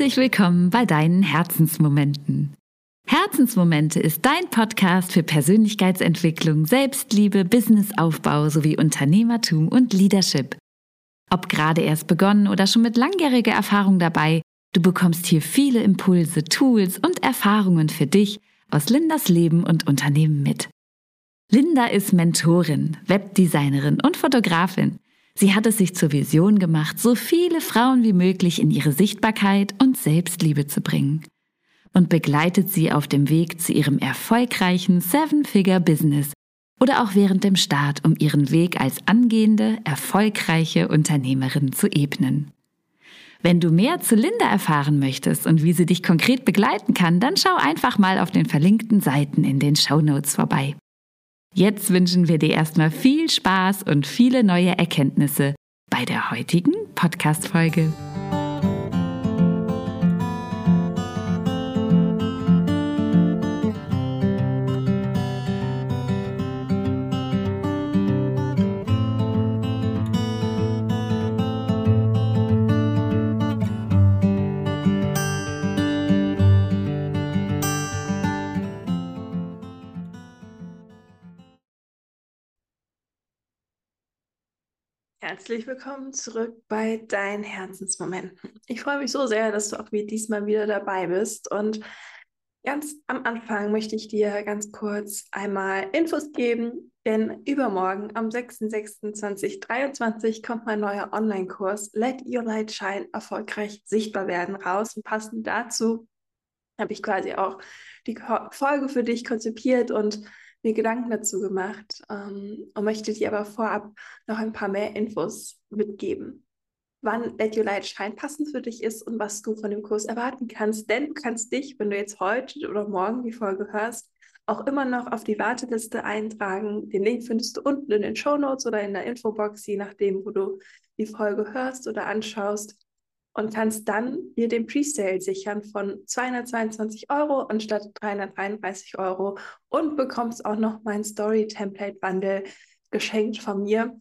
Herzlich willkommen bei deinen Herzensmomenten. Herzensmomente ist dein Podcast für Persönlichkeitsentwicklung, Selbstliebe, Businessaufbau sowie Unternehmertum und Leadership. Ob gerade erst begonnen oder schon mit langjähriger Erfahrung dabei, du bekommst hier viele Impulse, Tools und Erfahrungen für dich aus Lindas Leben und Unternehmen mit. Linda ist Mentorin, Webdesignerin und Fotografin. Sie hat es sich zur Vision gemacht, so viele Frauen wie möglich in ihre Sichtbarkeit und Selbstliebe zu bringen und begleitet sie auf dem Weg zu ihrem erfolgreichen Seven-Figure-Business oder auch während dem Start, um ihren Weg als angehende, erfolgreiche Unternehmerin zu ebnen. Wenn du mehr zu Linda erfahren möchtest und wie sie dich konkret begleiten kann, dann schau einfach mal auf den verlinkten Seiten in den Show Notes vorbei. Jetzt wünschen wir dir erstmal viel Spaß und viele neue Erkenntnisse bei der heutigen Podcast-Folge. Herzlich willkommen zurück bei deinen Herzensmomenten. Ich freue mich so sehr, dass du auch wie diesmal wieder dabei bist. Und ganz am Anfang möchte ich dir ganz kurz einmal Infos geben, denn übermorgen am 6.6.2023 kommt mein neuer Online-Kurs Let Your Light Shine erfolgreich sichtbar werden raus. Und passend dazu habe ich quasi auch die Folge für dich konzipiert und mir Gedanken dazu gemacht ähm, und möchte dir aber vorab noch ein paar mehr Infos mitgeben, wann Let Your Light Shine passend für dich ist und was du von dem Kurs erwarten kannst. Denn du kannst dich, wenn du jetzt heute oder morgen die Folge hörst, auch immer noch auf die Warteliste eintragen. Den Link findest du unten in den Show Notes oder in der Infobox, je nachdem, wo du die Folge hörst oder anschaust und kannst dann dir den Presale sichern von 222 Euro anstatt 333 Euro und bekommst auch noch mein Story Template Bundle geschenkt von mir.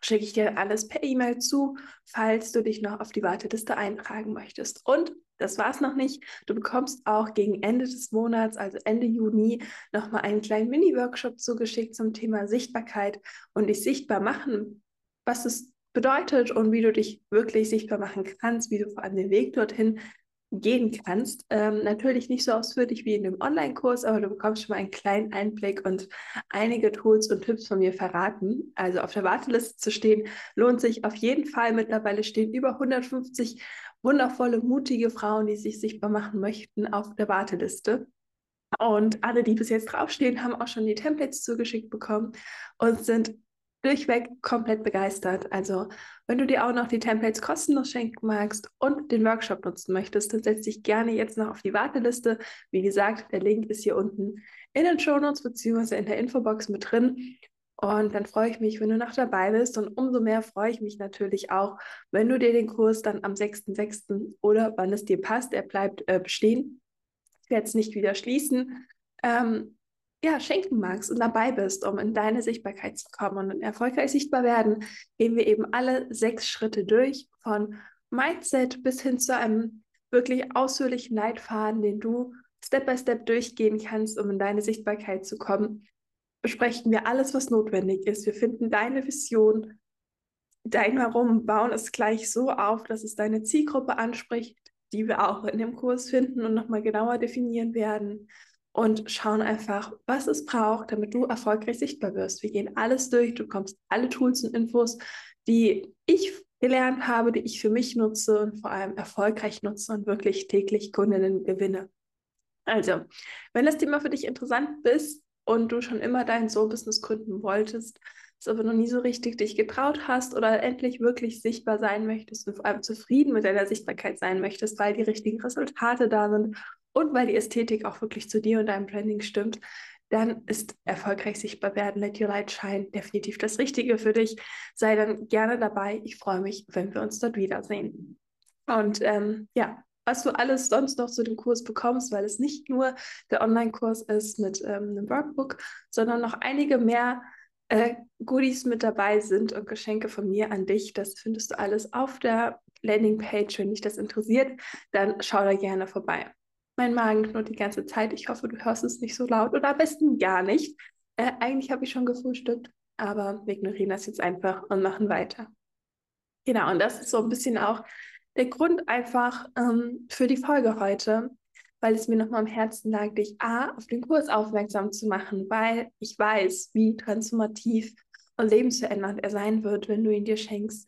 Schicke ich dir alles per E-Mail zu, falls du dich noch auf die Warteliste eintragen möchtest. Und das war es noch nicht. Du bekommst auch gegen Ende des Monats, also Ende Juni, nochmal einen kleinen Mini-Workshop zugeschickt zum Thema Sichtbarkeit und dich sichtbar machen. Was es bedeutet und wie du dich wirklich sichtbar machen kannst, wie du vor allem den Weg dorthin gehen kannst. Ähm, natürlich nicht so ausführlich wie in dem Online-Kurs, aber du bekommst schon mal einen kleinen Einblick und einige Tools und Tipps von mir verraten. Also auf der Warteliste zu stehen, lohnt sich auf jeden Fall. Mittlerweile stehen über 150 wundervolle, mutige Frauen, die sich sichtbar machen möchten, auf der Warteliste. Und alle, die bis jetzt draufstehen, haben auch schon die Templates zugeschickt bekommen und sind durchweg komplett begeistert. Also, wenn du dir auch noch die Templates kostenlos schenken magst und den Workshop nutzen möchtest, dann setz dich gerne jetzt noch auf die Warteliste. Wie gesagt, der Link ist hier unten in den Show Notes bzw. in der Infobox mit drin. Und dann freue ich mich, wenn du noch dabei bist. Und umso mehr freue ich mich natürlich auch, wenn du dir den Kurs dann am 6.6. oder wann es dir passt, er bleibt äh, bestehen. Ich werde es nicht wieder schließen. Ähm, ja, schenken magst und dabei bist, um in deine Sichtbarkeit zu kommen und erfolgreich sichtbar werden, gehen wir eben alle sechs Schritte durch, von Mindset bis hin zu einem wirklich ausführlichen Leitfaden, den du Step by Step durchgehen kannst, um in deine Sichtbarkeit zu kommen. Besprechen wir alles, was notwendig ist. Wir finden deine Vision, dein Warum, bauen es gleich so auf, dass es deine Zielgruppe anspricht, die wir auch in dem Kurs finden und nochmal genauer definieren werden und schauen einfach, was es braucht, damit du erfolgreich sichtbar wirst. Wir gehen alles durch, du bekommst alle Tools und Infos, die ich gelernt habe, die ich für mich nutze und vor allem erfolgreich nutze und wirklich täglich Kundinnen gewinne. Also, wenn das Thema für dich interessant ist und du schon immer dein Soul-Business gründen wolltest, es aber noch nie so richtig dich getraut hast oder endlich wirklich sichtbar sein möchtest und vor allem zufrieden mit deiner Sichtbarkeit sein möchtest, weil die richtigen Resultate da sind und weil die Ästhetik auch wirklich zu dir und deinem Branding stimmt, dann ist erfolgreich sichtbar werden, Let Your Light Shine definitiv das Richtige für dich. Sei dann gerne dabei. Ich freue mich, wenn wir uns dort wiedersehen. Und ähm, ja, was du alles sonst noch zu dem Kurs bekommst, weil es nicht nur der Online-Kurs ist mit ähm, einem Workbook, sondern noch einige mehr äh, Goodies mit dabei sind und Geschenke von mir an dich. Das findest du alles auf der Landingpage. Wenn dich das interessiert, dann schau da gerne vorbei. Mein Magen knurrt die ganze Zeit. Ich hoffe, du hörst es nicht so laut oder am besten gar nicht. Äh, eigentlich habe ich schon gefrühstückt, aber wir ignorieren das jetzt einfach und machen weiter. Genau, und das ist so ein bisschen auch der Grund einfach ähm, für die Folge heute, weil es mir nochmal am Herzen lag, dich A, auf den Kurs aufmerksam zu machen, weil ich weiß, wie transformativ und lebensverändernd er sein wird, wenn du ihn dir schenkst,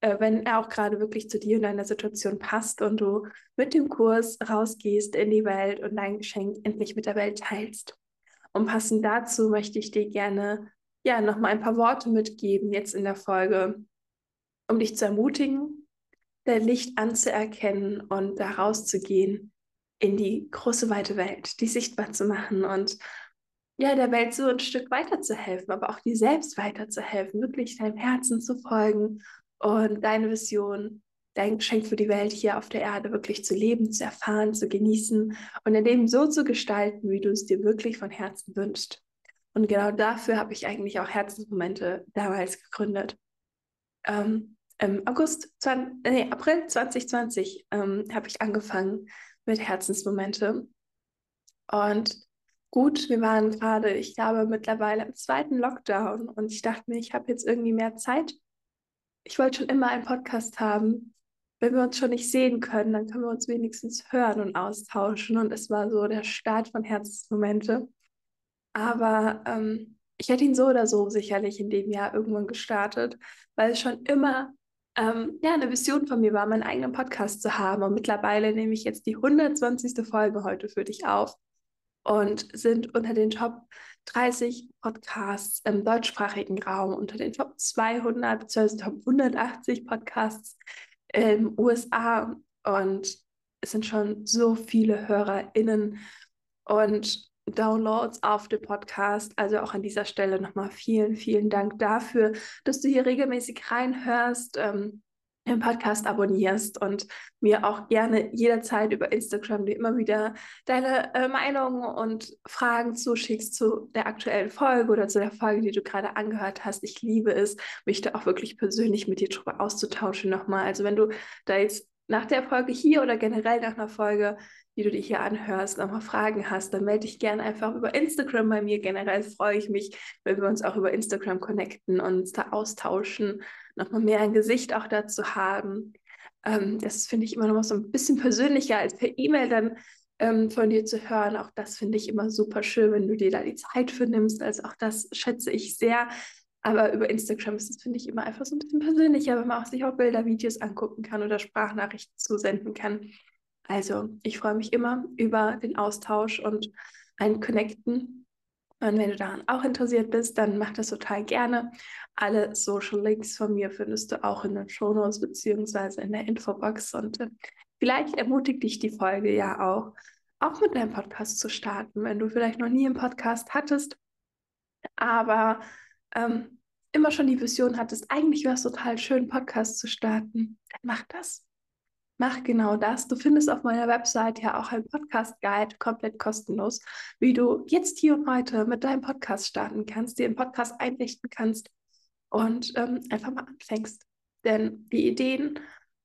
äh, wenn er auch gerade wirklich zu dir und deiner Situation passt und du mit dem Kurs rausgehst in die Welt und dein Geschenk endlich mit der Welt teilst. Und passend dazu möchte ich dir gerne ja nochmal ein paar Worte mitgeben jetzt in der Folge, um dich zu ermutigen, dein Licht anzuerkennen und da rauszugehen in die große weite Welt, die sichtbar zu machen und ja, der Welt so ein Stück weiterzuhelfen, aber auch dir selbst weiterzuhelfen, wirklich deinem Herzen zu folgen und deine Vision, dein Geschenk für die Welt hier auf der Erde wirklich zu leben, zu erfahren, zu genießen und dein Leben so zu gestalten, wie du es dir wirklich von Herzen wünschst. Und genau dafür habe ich eigentlich auch Herzensmomente damals gegründet. Ähm, Im August, 20, nee, April 2020 ähm, habe ich angefangen mit Herzensmomente. Und gut, wir waren gerade, ich glaube, mittlerweile im zweiten Lockdown und ich dachte mir, ich habe jetzt irgendwie mehr Zeit. Ich wollte schon immer einen Podcast haben. Wenn wir uns schon nicht sehen können, dann können wir uns wenigstens hören und austauschen. Und es war so der Start von Herzensmomente. Aber ähm, ich hätte ihn so oder so sicherlich in dem Jahr irgendwann gestartet, weil es schon immer ähm, ja, eine Vision von mir war, meinen eigenen Podcast zu haben. Und mittlerweile nehme ich jetzt die 120. Folge heute für dich auf und sind unter den Top 30 Podcasts im deutschsprachigen Raum, unter den Top 200 bzw. Top 180 Podcasts in USA. Und es sind schon so viele HörerInnen und Downloads auf dem Podcast. Also auch an dieser Stelle nochmal vielen, vielen Dank dafür, dass du hier regelmäßig reinhörst. Ähm, den Podcast abonnierst und mir auch gerne jederzeit über Instagram dir immer wieder deine äh, Meinungen und Fragen zuschickst zu der aktuellen Folge oder zu der Folge, die du gerade angehört hast. Ich liebe es, mich da auch wirklich persönlich mit dir drüber auszutauschen nochmal. Also wenn du da jetzt nach der Folge hier oder generell nach einer Folge die du dir hier anhörst, nochmal Fragen hast, dann melde dich gerne einfach über Instagram bei mir. Generell freue ich mich, wenn wir uns auch über Instagram connecten und uns da austauschen, nochmal mehr ein Gesicht auch dazu haben. Ähm, das finde ich immer noch mal so ein bisschen persönlicher als per E-Mail dann ähm, von dir zu hören. Auch das finde ich immer super schön, wenn du dir da die Zeit für nimmst. Also auch das schätze ich sehr. Aber über Instagram ist es, finde ich, immer einfach so ein bisschen persönlicher, wenn man auch sich auch Bilder, Videos angucken kann oder Sprachnachrichten zusenden kann. Also ich freue mich immer über den Austausch und ein Connecten. Und wenn du daran auch interessiert bist, dann mach das total gerne. Alle Social Links von mir findest du auch in den Shownotes beziehungsweise in der Infobox. Und äh, vielleicht ermutigt dich die Folge ja auch, auch mit deinem Podcast zu starten, wenn du vielleicht noch nie einen Podcast hattest, aber ähm, immer schon die Vision hattest, eigentlich wäre es total schön, Podcast zu starten, dann mach das mach genau das. Du findest auf meiner Website ja auch einen Podcast-Guide komplett kostenlos, wie du jetzt hier und heute mit deinem Podcast starten kannst, dir einen Podcast einrichten kannst und ähm, einfach mal anfängst. Denn die Ideen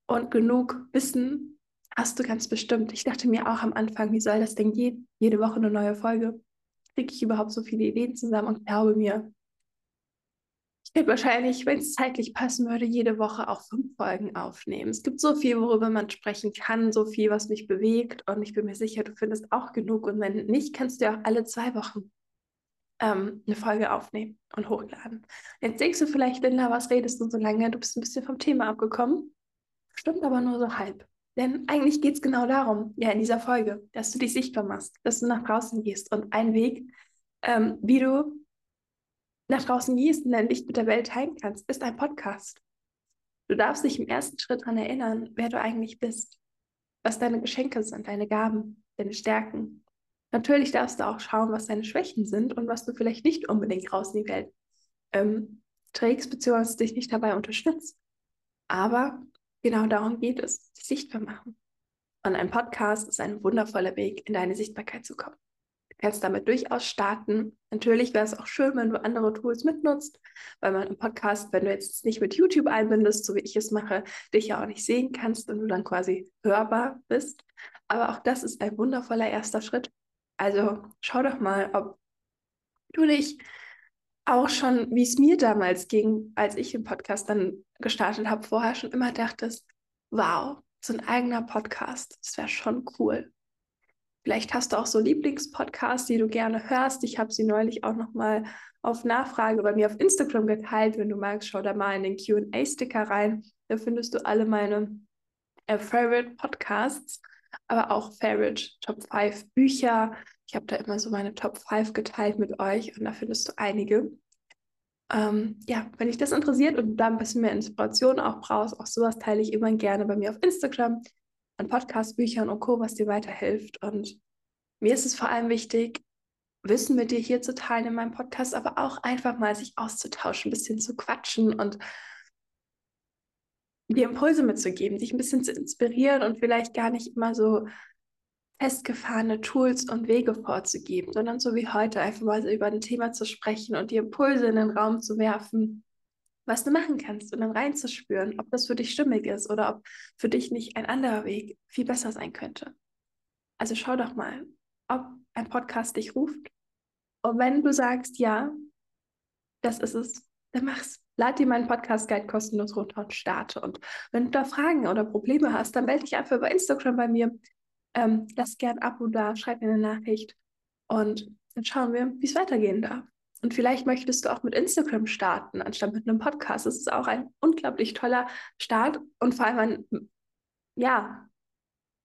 und genug Wissen hast du ganz bestimmt. Ich dachte mir auch am Anfang, wie soll das denn gehen? Jede Woche eine neue Folge. Kriege ich überhaupt so viele Ideen zusammen und glaube mir, ich werde wahrscheinlich, wenn es zeitlich passen würde, jede Woche auch fünf Folgen aufnehmen. Es gibt so viel, worüber man sprechen kann, so viel, was mich bewegt. Und ich bin mir sicher, du findest auch genug. Und wenn nicht, kannst du auch alle zwei Wochen ähm, eine Folge aufnehmen und hochladen. Jetzt denkst du vielleicht, Linda, was redest du so lange? Du bist ein bisschen vom Thema abgekommen. Stimmt aber nur so halb. Denn eigentlich geht es genau darum, ja, in dieser Folge, dass du dich sichtbar machst, dass du nach draußen gehst. Und ein Weg, ähm, wie du nach draußen gehst und dein Licht mit der Welt teilen kannst, ist ein Podcast. Du darfst dich im ersten Schritt daran erinnern, wer du eigentlich bist, was deine Geschenke sind, deine Gaben, deine Stärken. Natürlich darfst du auch schauen, was deine Schwächen sind und was du vielleicht nicht unbedingt raus in die Welt ähm, trägst, beziehungsweise dich nicht dabei unterstützt. Aber genau darum geht es, dich sichtbar machen. Und ein Podcast ist ein wundervoller Weg, in deine Sichtbarkeit zu kommen. Kannst damit durchaus starten. Natürlich wäre es auch schön, wenn du andere Tools mitnutzt, weil man im Podcast, wenn du jetzt nicht mit YouTube einbindest, so wie ich es mache, dich ja auch nicht sehen kannst und du dann quasi hörbar bist. Aber auch das ist ein wundervoller erster Schritt. Also schau doch mal, ob du dich auch schon, wie es mir damals ging, als ich den Podcast dann gestartet habe, vorher schon immer dachtest, wow, so ein eigener Podcast, das wäre schon cool. Vielleicht hast du auch so Lieblingspodcasts, die du gerne hörst. Ich habe sie neulich auch noch mal auf Nachfrage bei mir auf Instagram geteilt. Wenn du magst, schau da mal in den Q&A-Sticker rein. Da findest du alle meine äh, Favorite Podcasts, aber auch Favorite Top 5 Bücher. Ich habe da immer so meine Top 5 geteilt mit euch und da findest du einige. Ähm, ja, wenn dich das interessiert und du da ein bisschen mehr Inspiration auch brauchst, auch sowas teile ich immer gerne bei mir auf Instagram an Podcast-Büchern und Co., was dir weiterhilft. Und mir ist es vor allem wichtig, Wissen mit dir hier zu teilen in meinem Podcast, aber auch einfach mal sich auszutauschen, ein bisschen zu quatschen und dir Impulse mitzugeben, dich ein bisschen zu inspirieren und vielleicht gar nicht immer so festgefahrene Tools und Wege vorzugeben, sondern so wie heute einfach mal über ein Thema zu sprechen und die Impulse in den Raum zu werfen, was du machen kannst und dann reinzuspüren, ob das für dich stimmig ist oder ob für dich nicht ein anderer Weg viel besser sein könnte. Also schau doch mal, ob ein Podcast dich ruft. Und wenn du sagst, ja, das ist es, dann mach's. Lad dir meinen Podcast-Guide kostenlos runter und starte. Und wenn du da Fragen oder Probleme hast, dann melde dich einfach über Instagram bei mir. Ähm, lass gern ein Abo da, schreib mir eine Nachricht und dann schauen wir, wie es weitergehen darf. Und vielleicht möchtest du auch mit Instagram starten, anstatt mit einem Podcast. Das ist auch ein unglaublich toller Start und vor allem ein, ja,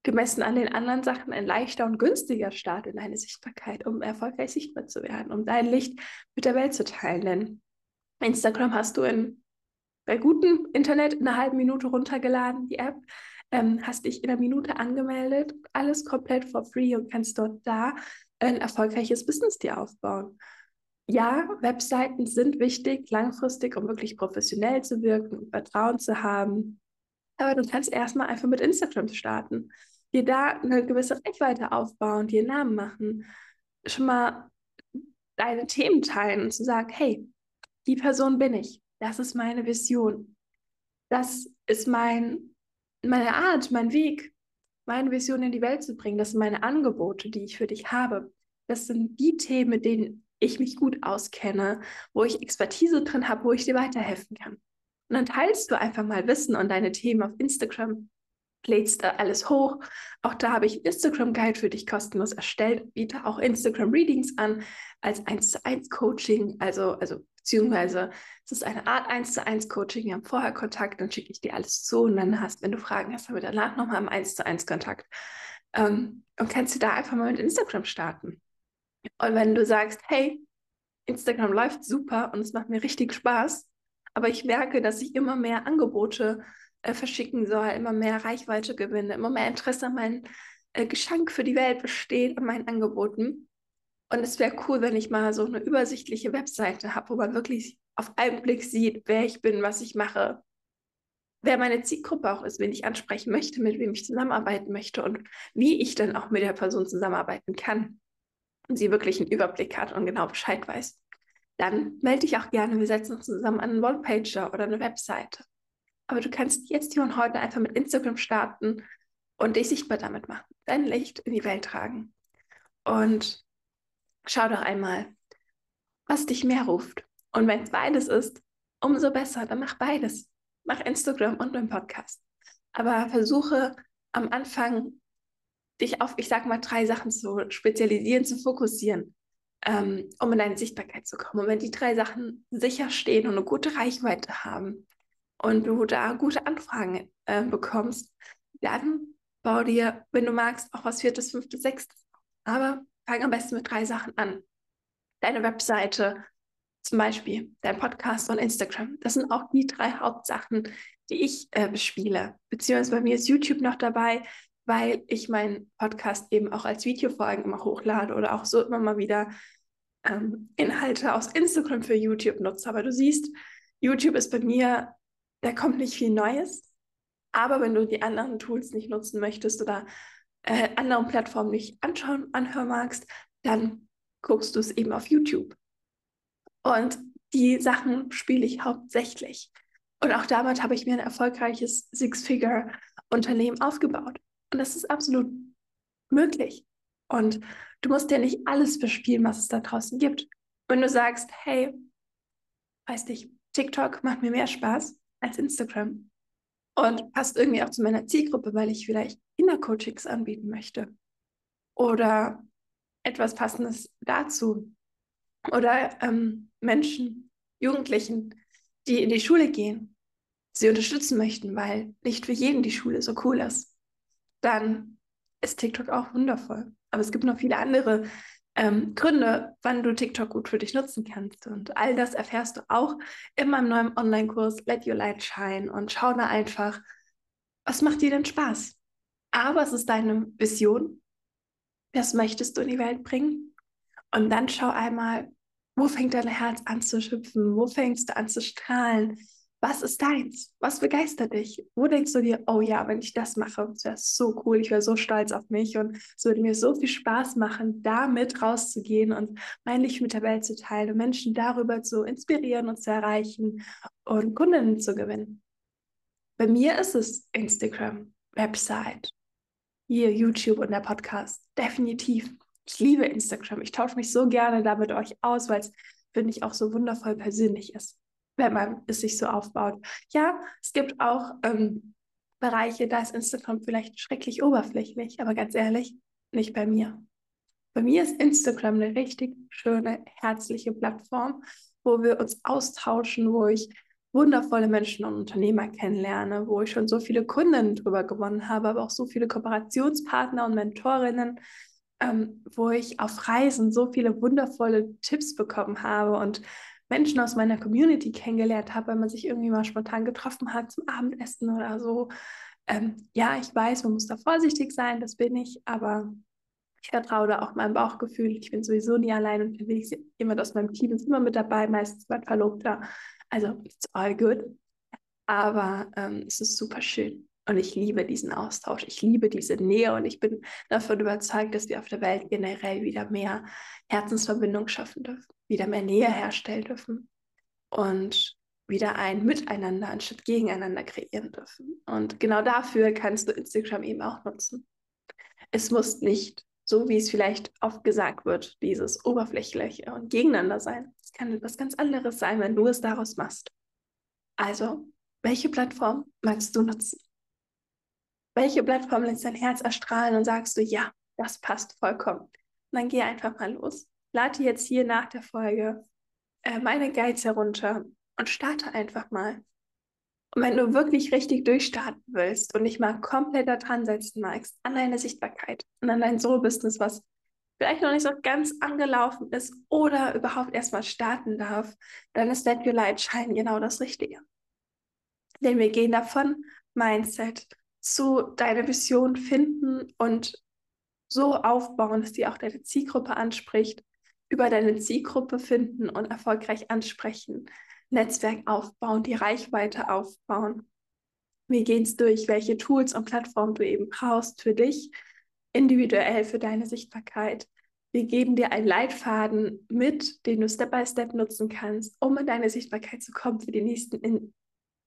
gemessen an den anderen Sachen ein leichter und günstiger Start in deine Sichtbarkeit, um erfolgreich sichtbar zu werden, um dein Licht mit der Welt zu teilen. Denn Instagram hast du in, bei gutem Internet in einer halben Minute runtergeladen, die App, ähm, hast dich in einer Minute angemeldet, alles komplett for free und kannst dort da ein erfolgreiches Business dir aufbauen ja, Webseiten sind wichtig, langfristig, um wirklich professionell zu wirken, um Vertrauen zu haben. Aber du kannst erstmal einfach mit Instagram starten, dir da eine gewisse Reichweite aufbauen, dir Namen machen, schon mal deine Themen teilen und zu sagen, hey, die Person bin ich, das ist meine Vision, das ist mein, meine Art, mein Weg, meine Vision in die Welt zu bringen, das sind meine Angebote, die ich für dich habe. Das sind die Themen, mit denen ich mich gut auskenne, wo ich Expertise drin habe, wo ich dir weiterhelfen kann. Und dann teilst du einfach mal Wissen und deine Themen auf Instagram, lädst da alles hoch. Auch da habe ich Instagram-Guide für dich kostenlos erstellt, biete auch Instagram-Readings an als 1 zu 1 Coaching, also, also beziehungsweise es ist eine Art 1 zu 1 Coaching. Wir haben vorher Kontakt, dann schicke ich dir alles zu und dann hast, wenn du Fragen hast, haben wir danach nochmal im 1 zu 1 Kontakt. Ähm, und kannst du da einfach mal mit Instagram starten. Und wenn du sagst, hey, Instagram läuft super und es macht mir richtig Spaß, aber ich merke, dass ich immer mehr Angebote äh, verschicken soll, immer mehr Reichweite gewinne, immer mehr Interesse an meinem äh, Geschenk für die Welt besteht, an meinen Angeboten. Und es wäre cool, wenn ich mal so eine übersichtliche Webseite habe, wo man wirklich auf einen Blick sieht, wer ich bin, was ich mache, wer meine Zielgruppe auch ist, wen ich ansprechen möchte, mit wem ich zusammenarbeiten möchte und wie ich dann auch mit der Person zusammenarbeiten kann und sie wirklich einen Überblick hat und genau Bescheid weiß, dann melde dich auch gerne. Wir setzen uns zusammen an einen One-Pager oder eine Webseite. Aber du kannst jetzt hier und heute einfach mit Instagram starten und dich sichtbar damit machen, dein Licht in die Welt tragen. Und schau doch einmal, was dich mehr ruft. Und wenn es beides ist, umso besser, dann mach beides. Mach Instagram und einen Podcast. Aber versuche am Anfang dich auf, ich sag mal, drei Sachen zu spezialisieren, zu fokussieren, ähm, um in deine Sichtbarkeit zu kommen. Und wenn die drei Sachen sicher stehen und eine gute Reichweite haben und du da gute Anfragen äh, bekommst, dann bau dir, wenn du magst, auch was viertes, fünftes, sechstes. Aber fang am besten mit drei Sachen an. Deine Webseite, zum Beispiel dein Podcast und Instagram. Das sind auch die drei Hauptsachen, die ich äh, bespiele. Beziehungsweise bei mir ist YouTube noch dabei weil ich meinen Podcast eben auch als Videofolgen immer hochlade oder auch so immer mal wieder ähm, Inhalte aus Instagram für YouTube nutze. Aber du siehst, YouTube ist bei mir, da kommt nicht viel Neues. Aber wenn du die anderen Tools nicht nutzen möchtest oder äh, anderen Plattformen nicht anschauen, anhören magst, dann guckst du es eben auf YouTube. Und die Sachen spiele ich hauptsächlich. Und auch damit habe ich mir ein erfolgreiches Six-Figure-Unternehmen aufgebaut. Und das ist absolut möglich. Und du musst ja nicht alles bespielen, was es da draußen gibt. Wenn du sagst, hey, weiß nicht, TikTok macht mir mehr Spaß als Instagram und passt irgendwie auch zu meiner Zielgruppe, weil ich vielleicht Kindercoachings anbieten möchte oder etwas Passendes dazu oder ähm, Menschen, Jugendlichen, die in die Schule gehen, sie unterstützen möchten, weil nicht für jeden die Schule so cool ist, dann ist TikTok auch wundervoll. Aber es gibt noch viele andere ähm, Gründe, wann du TikTok gut für dich nutzen kannst. Und all das erfährst du auch in meinem neuen Online-Kurs Let Your Light Shine und schau da einfach, was macht dir denn Spaß? Aber es ist deine Vision. Was möchtest du in die Welt bringen? Und dann schau einmal, wo fängt dein Herz an zu schüpfen? Wo fängst du an zu strahlen? Was ist deins? Was begeistert dich? Wo denkst du dir, oh ja, wenn ich das mache, das wäre so cool, ich wäre so stolz auf mich und es würde mir so viel Spaß machen, damit rauszugehen und mein Licht mit der Welt zu teilen und Menschen darüber zu inspirieren und zu erreichen und Kundinnen zu gewinnen. Bei mir ist es Instagram, Website, hier YouTube und der Podcast. Definitiv. Ich liebe Instagram. Ich tausche mich so gerne da mit euch aus, weil es, finde ich, auch so wundervoll persönlich ist wenn man es sich so aufbaut. Ja, es gibt auch ähm, Bereiche, da ist Instagram vielleicht schrecklich oberflächlich, aber ganz ehrlich, nicht bei mir. Bei mir ist Instagram eine richtig schöne, herzliche Plattform, wo wir uns austauschen, wo ich wundervolle Menschen und Unternehmer kennenlerne, wo ich schon so viele Kunden drüber gewonnen habe, aber auch so viele Kooperationspartner und Mentorinnen, ähm, wo ich auf Reisen so viele wundervolle Tipps bekommen habe und Menschen aus meiner Community kennengelernt habe, weil man sich irgendwie mal spontan getroffen hat zum Abendessen oder so. Ähm, ja, ich weiß, man muss da vorsichtig sein, das bin ich, aber ich vertraue da auch meinem Bauchgefühl. Ich bin sowieso nie allein unterwegs. Jemand aus meinem Team ist immer mit dabei, meistens mein Verlobter. Also, it's all good. Aber ähm, es ist super schön. Und ich liebe diesen Austausch. Ich liebe diese Nähe und ich bin davon überzeugt, dass wir auf der Welt generell wieder mehr Herzensverbindung schaffen dürfen, wieder mehr Nähe herstellen dürfen und wieder ein Miteinander anstatt gegeneinander kreieren dürfen. Und genau dafür kannst du Instagram eben auch nutzen. Es muss nicht, so wie es vielleicht oft gesagt wird, dieses oberflächliche und gegeneinander sein. Es kann etwas ganz anderes sein, wenn du es daraus machst. Also, welche Plattform magst du nutzen? Welche Plattform lässt dein Herz erstrahlen und sagst du, ja, das passt vollkommen. Und dann geh einfach mal los. Lade jetzt hier nach der Folge äh, meine Guides herunter und starte einfach mal. Und wenn du wirklich richtig durchstarten willst und dich mal komplett da dran setzen magst, an deine Sichtbarkeit und an dein Soul-Business, was vielleicht noch nicht so ganz angelaufen ist oder überhaupt erstmal starten darf, dann ist Let Your Light Shine genau das Richtige. Denn wir gehen davon Mindset zu deiner Vision finden und so aufbauen, dass die auch deine Zielgruppe anspricht, über deine Zielgruppe finden und erfolgreich ansprechen, Netzwerk aufbauen, die Reichweite aufbauen. Wir gehen es durch, welche Tools und Plattformen du eben brauchst für dich, individuell für deine Sichtbarkeit. Wir geben dir einen Leitfaden mit, den du Step by Step nutzen kannst, um in deine Sichtbarkeit zu kommen für die nächsten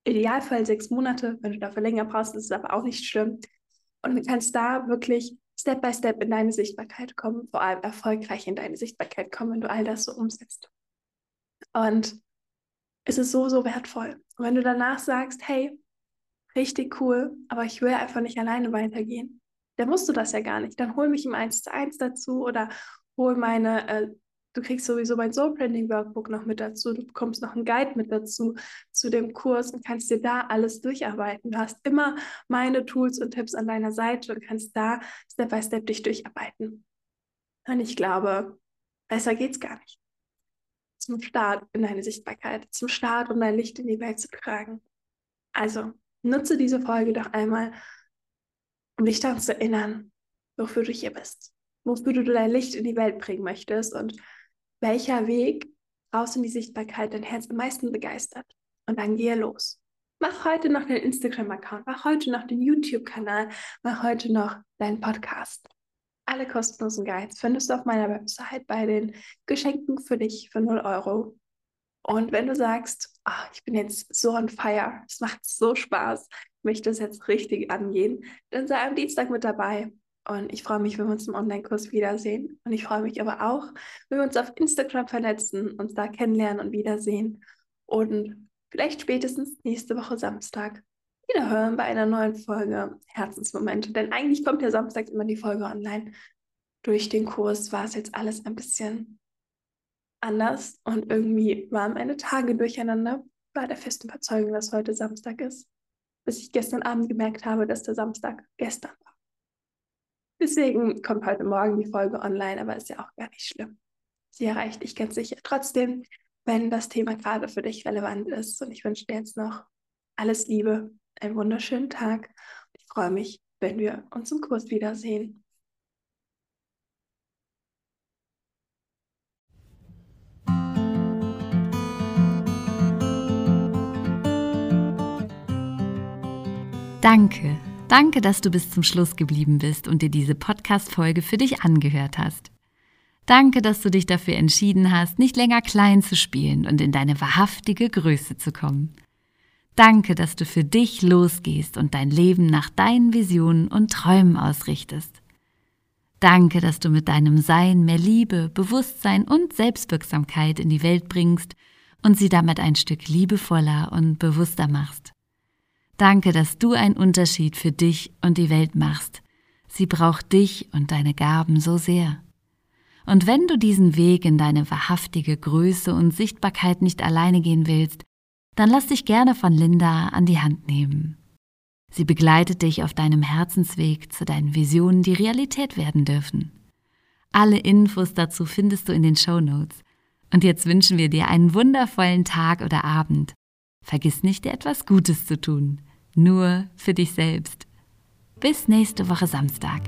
Idealfall sechs Monate. Wenn du dafür länger brauchst, ist es aber auch nicht schlimm. Und du kannst da wirklich Step by Step in deine Sichtbarkeit kommen, vor allem erfolgreich in deine Sichtbarkeit kommen, wenn du all das so umsetzt. Und es ist so, so wertvoll. Und wenn du danach sagst, hey, richtig cool, aber ich will einfach nicht alleine weitergehen, dann musst du das ja gar nicht. Dann hol mich im 1 zu 1 dazu oder hol meine äh, Du kriegst sowieso mein Soul Branding Workbook noch mit dazu. Du bekommst noch einen Guide mit dazu zu dem Kurs und kannst dir da alles durcharbeiten. Du hast immer meine Tools und Tipps an deiner Seite und kannst da Step by Step dich durcharbeiten. Und ich glaube, besser geht's gar nicht. Zum Start in deine Sichtbarkeit, zum Start, um dein Licht in die Welt zu tragen. Also nutze diese Folge doch einmal, um dich daran zu erinnern, wofür du hier bist, wofür du dein Licht in die Welt bringen möchtest und welcher Weg raus in die Sichtbarkeit dein Herz am meisten begeistert. Und dann gehe los. Mach heute noch den Instagram-Account, mach heute noch den YouTube-Kanal, mach heute noch deinen Podcast. Alle kostenlosen Guides findest du auf meiner Website bei den Geschenken für dich für 0 Euro. Und wenn du sagst, oh, ich bin jetzt so on fire, es macht so Spaß, möchte das jetzt richtig angehen, dann sei am Dienstag mit dabei. Und ich freue mich, wenn wir uns im Online-Kurs wiedersehen. Und ich freue mich aber auch, wenn wir uns auf Instagram vernetzen, uns da kennenlernen und wiedersehen. Und vielleicht spätestens nächste Woche Samstag wieder hören bei einer neuen Folge Herzensmomente. Denn eigentlich kommt ja samstags immer die Folge online. Durch den Kurs war es jetzt alles ein bisschen anders und irgendwie waren meine Tage durcheinander. War der festen Überzeugung, dass heute Samstag ist, bis ich gestern Abend gemerkt habe, dass der Samstag gestern war. Deswegen kommt heute Morgen die Folge online, aber ist ja auch gar nicht schlimm. Sie erreicht dich ganz sicher trotzdem, wenn das Thema gerade für dich relevant ist. Und ich wünsche dir jetzt noch alles Liebe, einen wunderschönen Tag. Ich freue mich, wenn wir uns im Kurs wiedersehen. Danke, danke, dass du bis zum Schluss geblieben bist und dir diese Podcast-Folge für dich angehört hast. Danke, dass du dich dafür entschieden hast, nicht länger klein zu spielen und in deine wahrhaftige Größe zu kommen. Danke, dass du für dich losgehst und dein Leben nach deinen Visionen und Träumen ausrichtest. Danke, dass du mit deinem Sein mehr Liebe, Bewusstsein und Selbstwirksamkeit in die Welt bringst und sie damit ein Stück liebevoller und bewusster machst. Danke, dass du einen Unterschied für dich und die Welt machst. Sie braucht dich und deine Gaben so sehr. Und wenn du diesen Weg in deine wahrhaftige Größe und Sichtbarkeit nicht alleine gehen willst, dann lass dich gerne von Linda an die Hand nehmen. Sie begleitet dich auf deinem Herzensweg zu deinen Visionen, die Realität werden dürfen. Alle Infos dazu findest du in den Show Notes. Und jetzt wünschen wir dir einen wundervollen Tag oder Abend. Vergiss nicht, dir etwas Gutes zu tun nur für dich selbst. Bis nächste Woche Samstag.